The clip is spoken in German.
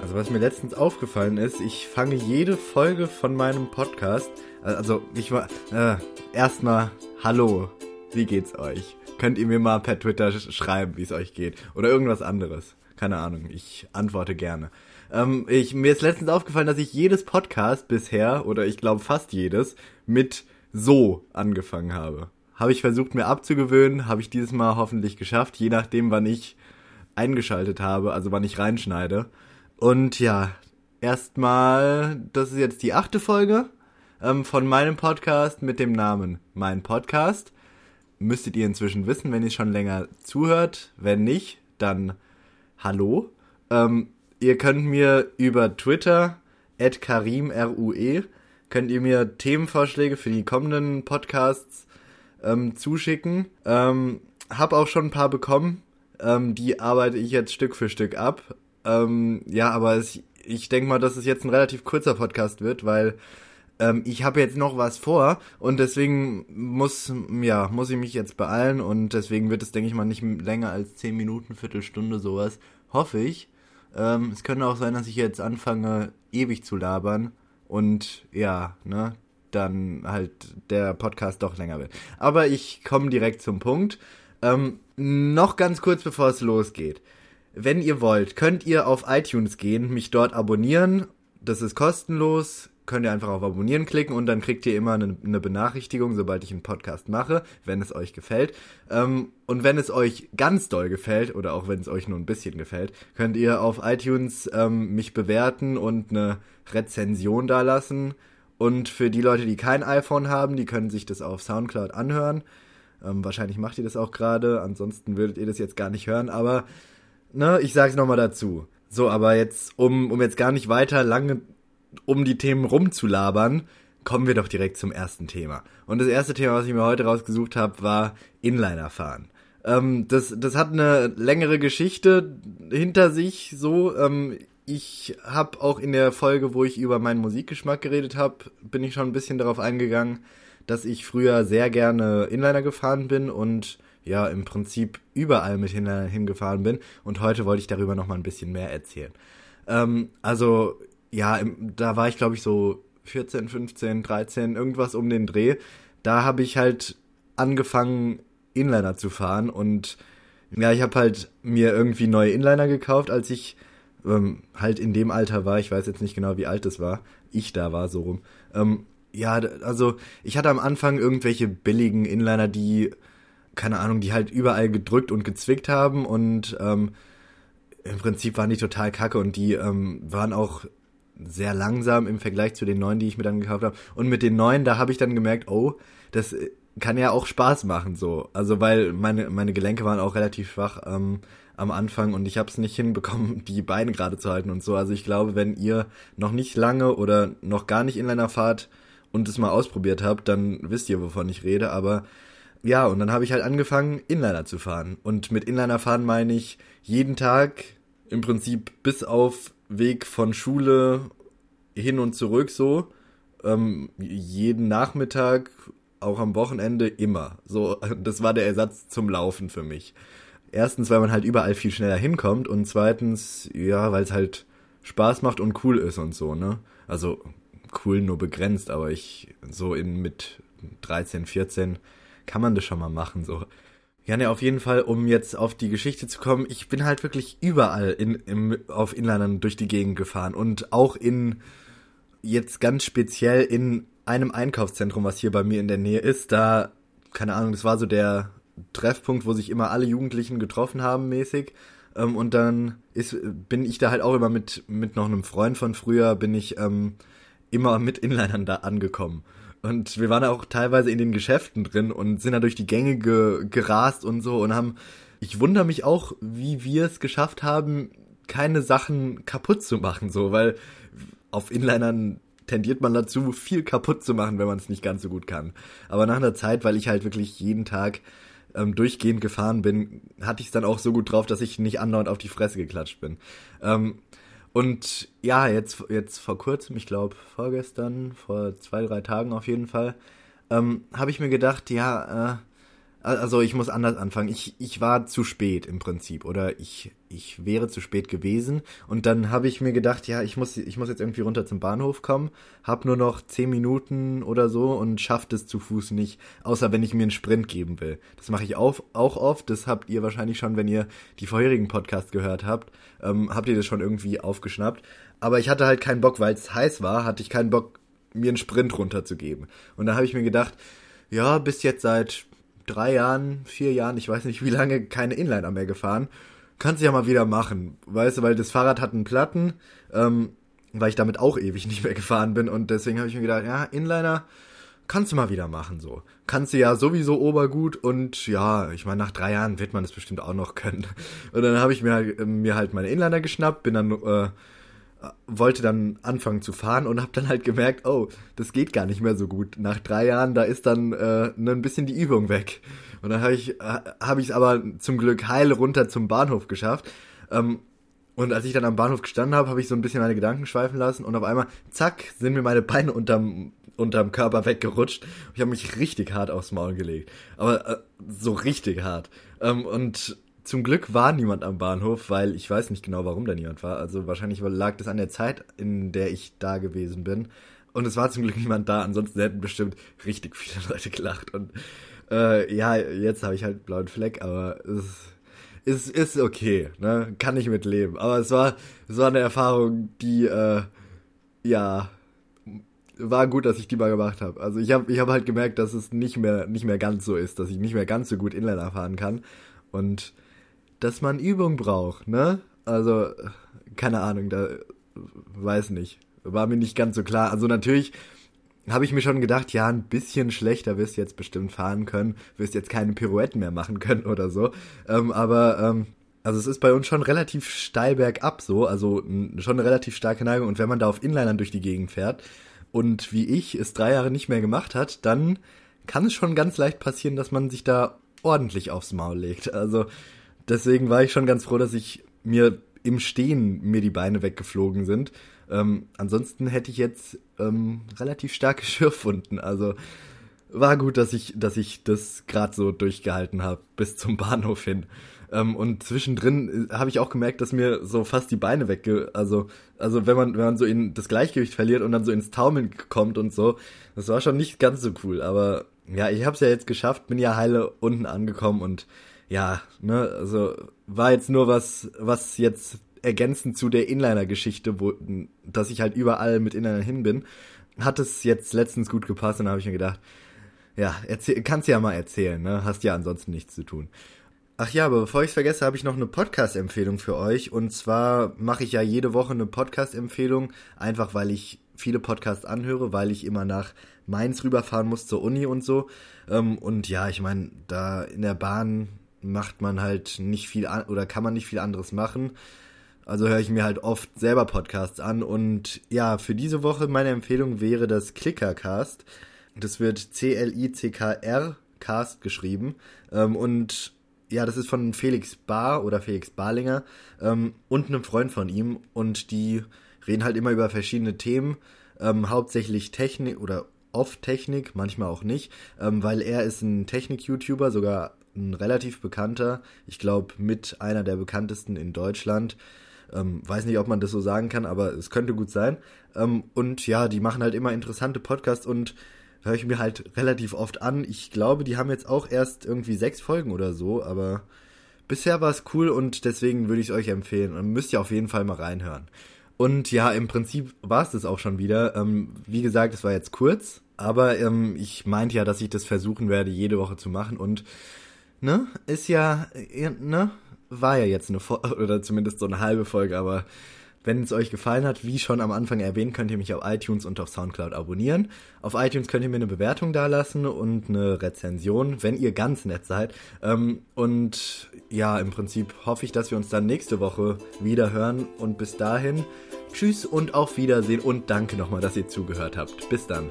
Also was mir letztens aufgefallen ist, ich fange jede Folge von meinem Podcast, also ich war, äh, erstmal, hallo, wie geht's euch? Könnt ihr mir mal per Twitter schreiben, wie es euch geht? Oder irgendwas anderes. Keine Ahnung, ich antworte gerne. Ähm, ich, mir ist letztens aufgefallen, dass ich jedes Podcast bisher, oder ich glaube fast jedes, mit so angefangen habe. Habe ich versucht mir abzugewöhnen, habe ich dieses Mal hoffentlich geschafft, je nachdem, wann ich eingeschaltet habe, also wann ich reinschneide. Und ja, erstmal, das ist jetzt die achte Folge ähm, von meinem Podcast mit dem Namen Mein Podcast. Müsstet ihr inzwischen wissen, wenn ihr schon länger zuhört. Wenn nicht, dann hallo. Ähm, ihr könnt mir über Twitter, at Karim, R-U-E, könnt ihr mir Themenvorschläge für die kommenden Podcasts ähm, zuschicken. Ähm, hab auch schon ein paar bekommen. Ähm, die arbeite ich jetzt Stück für Stück ab. Ähm, ja, aber es, ich denke mal, dass es jetzt ein relativ kurzer Podcast wird, weil ähm, ich habe jetzt noch was vor und deswegen muss, ja, muss ich mich jetzt beeilen und deswegen wird es, denke ich mal, nicht länger als 10 Minuten, Viertelstunde sowas. Hoffe ich. Ähm, es könnte auch sein, dass ich jetzt anfange, ewig zu labern und ja, ne, dann halt der Podcast doch länger wird. Aber ich komme direkt zum Punkt. Ähm, noch ganz kurz, bevor es losgeht wenn ihr wollt, könnt ihr auf iTunes gehen, mich dort abonnieren. Das ist kostenlos. Könnt ihr einfach auf Abonnieren klicken und dann kriegt ihr immer eine, eine Benachrichtigung, sobald ich einen Podcast mache, wenn es euch gefällt. Ähm, und wenn es euch ganz doll gefällt oder auch wenn es euch nur ein bisschen gefällt, könnt ihr auf iTunes ähm, mich bewerten und eine Rezension dalassen. Und für die Leute, die kein iPhone haben, die können sich das auf Soundcloud anhören. Ähm, wahrscheinlich macht ihr das auch gerade, ansonsten würdet ihr das jetzt gar nicht hören, aber ne, ich sag's nochmal dazu. So, aber jetzt, um, um jetzt gar nicht weiter lange um die Themen rumzulabern, kommen wir doch direkt zum ersten Thema. Und das erste Thema, was ich mir heute rausgesucht habe, war Inliner fahren. Ähm, das, das hat eine längere Geschichte hinter sich. So, ähm, ich habe auch in der Folge, wo ich über meinen Musikgeschmack geredet habe, bin ich schon ein bisschen darauf eingegangen, dass ich früher sehr gerne Inliner gefahren bin und ja im Prinzip überall mit hin, hingefahren bin. Und heute wollte ich darüber noch mal ein bisschen mehr erzählen. Ähm, also ja, da war ich glaube ich so 14, 15, 13, irgendwas um den Dreh. Da habe ich halt angefangen Inliner zu fahren und ja, ich habe halt mir irgendwie neue Inliner gekauft, als ich ähm, halt in dem Alter war. Ich weiß jetzt nicht genau, wie alt es war. Ich da war so rum. Ähm, ja, also ich hatte am Anfang irgendwelche billigen Inliner, die keine Ahnung, die halt überall gedrückt und gezwickt haben und ähm, im Prinzip waren die total kacke und die ähm, waren auch sehr langsam im Vergleich zu den neuen, die ich mir dann gekauft habe. Und mit den neuen, da habe ich dann gemerkt, oh, das kann ja auch Spaß machen so. Also weil meine meine Gelenke waren auch relativ schwach ähm, am Anfang und ich habe es nicht hinbekommen, die Beine gerade zu halten und so. Also ich glaube, wenn ihr noch nicht lange oder noch gar nicht Inliner fahrt und es mal ausprobiert habt, dann wisst ihr, wovon ich rede. Aber ja, und dann habe ich halt angefangen, Inliner zu fahren. Und mit Inliner fahren meine ich jeden Tag im Prinzip bis auf Weg von Schule hin und zurück so. Ähm, jeden Nachmittag, auch am Wochenende immer. So, das war der Ersatz zum Laufen für mich. Erstens, weil man halt überall viel schneller hinkommt und zweitens, ja, weil es halt Spaß macht und cool ist und so, ne? Also cool nur begrenzt, aber ich so in mit 13, 14 kann man das schon mal machen, so. Ja, ne, auf jeden Fall, um jetzt auf die Geschichte zu kommen, ich bin halt wirklich überall in, im, auf Inlinern durch die Gegend gefahren und auch in, jetzt ganz speziell in einem Einkaufszentrum, was hier bei mir in der Nähe ist, da, keine Ahnung, das war so der Treffpunkt, wo sich immer alle Jugendlichen getroffen haben, mäßig. Ähm, und dann ist, bin ich da halt auch immer mit, mit noch einem Freund von früher, bin ich ähm, immer mit Inlinern da angekommen. Und wir waren auch teilweise in den Geschäften drin und sind da durch die Gänge ge gerast und so und haben, ich wundere mich auch, wie wir es geschafft haben, keine Sachen kaputt zu machen, so, weil auf Inlinern tendiert man dazu, viel kaputt zu machen, wenn man es nicht ganz so gut kann. Aber nach einer Zeit, weil ich halt wirklich jeden Tag ähm, durchgehend gefahren bin, hatte ich es dann auch so gut drauf, dass ich nicht andauernd auf die Fresse geklatscht bin. Ähm, und ja, jetzt, jetzt vor kurzem, ich glaube vorgestern, vor zwei, drei Tagen auf jeden Fall, ähm, habe ich mir gedacht, ja, äh, Also ich muss anders anfangen. Ich, ich war zu spät im Prinzip oder ich, ich wäre zu spät gewesen und dann habe ich mir gedacht, ja, ich muss, ich muss jetzt irgendwie runter zum Bahnhof kommen, hab nur noch zehn Minuten oder so und schafft es zu Fuß nicht, außer wenn ich mir einen Sprint geben will. Das mache ich auch, auch oft, das habt ihr wahrscheinlich schon, wenn ihr die vorherigen Podcasts gehört habt, ähm, habt ihr das schon irgendwie aufgeschnappt. Aber ich hatte halt keinen Bock, weil es heiß war, hatte ich keinen Bock, mir einen Sprint runterzugeben. Und da habe ich mir gedacht, ja, bis jetzt seit drei Jahren, vier Jahren, ich weiß nicht wie lange, keine Inliner mehr gefahren. Kannst du ja mal wieder machen, weißt du, weil das Fahrrad hat einen Platten, ähm, weil ich damit auch ewig nicht mehr gefahren bin und deswegen habe ich mir gedacht, ja, Inliner kannst du mal wieder machen so. Kannst du ja sowieso obergut und ja, ich meine, nach drei Jahren wird man es bestimmt auch noch können. Und dann habe ich mir mir halt meine Inliner geschnappt, bin dann äh, wollte dann anfangen zu fahren und habe dann halt gemerkt, oh, das geht gar nicht mehr so gut. Nach drei Jahren, da ist dann äh, ne, ein bisschen die Übung weg. Und dann habe ich habe ich es aber zum Glück heil runter zum Bahnhof geschafft. Ähm, und als ich dann am Bahnhof gestanden habe, habe ich so ein bisschen meine Gedanken schweifen lassen und auf einmal, zack, sind mir meine Beine unterm, unterm Körper weggerutscht. Ich habe mich richtig hart aufs Maul gelegt. Aber äh, so richtig hart. Ähm, und zum Glück war niemand am Bahnhof, weil ich weiß nicht genau, warum da niemand war. Also wahrscheinlich lag das an der Zeit, in der ich da gewesen bin. Und es war zum Glück niemand da, ansonsten hätten bestimmt richtig viele Leute gelacht. Und äh, ja, jetzt habe ich halt blauen Fleck, aber es ist, ist okay, ne? Kann ich mit leben. Aber es war, es war eine Erfahrung, die, äh, ja, war gut, dass ich die mal gemacht habe. Also ich habe ich hab halt gemerkt, dass es nicht mehr, nicht mehr ganz so ist, dass ich nicht mehr ganz so gut Inliner fahren kann. Und dass man Übung braucht, ne? Also, keine Ahnung, da weiß nicht. War mir nicht ganz so klar. Also natürlich habe ich mir schon gedacht, ja, ein bisschen schlechter wirst du jetzt bestimmt fahren können, wirst jetzt keine Pirouetten mehr machen können oder so. Ähm, aber ähm, also es ist bei uns schon relativ steil bergab so, also schon eine relativ starke Neigung. Und wenn man da auf Inlinern durch die Gegend fährt und wie ich es drei Jahre nicht mehr gemacht hat, dann kann es schon ganz leicht passieren, dass man sich da ordentlich aufs Maul legt. Also deswegen war ich schon ganz froh, dass ich mir im Stehen mir die Beine weggeflogen sind. Ähm, ansonsten hätte ich jetzt ähm, relativ starke Schürfwunden. Also war gut, dass ich, dass ich das gerade so durchgehalten habe bis zum Bahnhof hin. Ähm, und zwischendrin äh, habe ich auch gemerkt, dass mir so fast die Beine wegge, also also wenn man wenn man so in das Gleichgewicht verliert und dann so ins Taumeln kommt und so, das war schon nicht ganz so cool. Aber ja, ich habe es ja jetzt geschafft, bin ja heile unten angekommen und ja, ne, also war jetzt nur was, was jetzt ergänzend zu der Inliner-Geschichte, wo, dass ich halt überall mit Inliner hin bin, hat es jetzt letztens gut gepasst und habe ich mir gedacht, ja, kannst ja mal erzählen, ne? Hast ja ansonsten nichts zu tun. Ach ja, aber bevor ich vergesse, habe ich noch eine Podcast-Empfehlung für euch. Und zwar mache ich ja jede Woche eine Podcast-Empfehlung, einfach weil ich viele Podcasts anhöre, weil ich immer nach Mainz rüberfahren muss zur Uni und so. Ähm, und ja, ich meine, da in der Bahn macht man halt nicht viel an oder kann man nicht viel anderes machen. Also höre ich mir halt oft selber Podcasts an und ja, für diese Woche meine Empfehlung wäre das Clickercast. Das wird C-L-I-C-K-R Cast geschrieben ähm, und ja, das ist von Felix Bar oder Felix Barlinger ähm, und einem Freund von ihm und die reden halt immer über verschiedene Themen, ähm, hauptsächlich Technik oder oft Technik, manchmal auch nicht, weil er ist ein Technik-YouTuber, sogar ein relativ bekannter, ich glaube mit einer der bekanntesten in Deutschland. Ähm, weiß nicht, ob man das so sagen kann, aber es könnte gut sein. Ähm, und ja, die machen halt immer interessante Podcasts und höre ich mir halt relativ oft an. Ich glaube, die haben jetzt auch erst irgendwie sechs Folgen oder so, aber bisher war es cool und deswegen würde ich es euch empfehlen. Und müsst ihr auf jeden Fall mal reinhören. Und ja, im Prinzip war es das auch schon wieder. Ähm, wie gesagt, es war jetzt kurz, aber ähm, ich meinte ja, dass ich das versuchen werde, jede Woche zu machen und ne, ist ja, ne, war ja jetzt eine Folge, oder zumindest so eine halbe Folge, aber wenn es euch gefallen hat, wie schon am Anfang erwähnt, könnt ihr mich auf iTunes und auf Soundcloud abonnieren. Auf iTunes könnt ihr mir eine Bewertung dalassen und eine Rezension, wenn ihr ganz nett seid. Ähm, und ja, im Prinzip hoffe ich, dass wir uns dann nächste Woche wieder hören. Und bis dahin, tschüss und auf Wiedersehen und danke nochmal, dass ihr zugehört habt. Bis dann.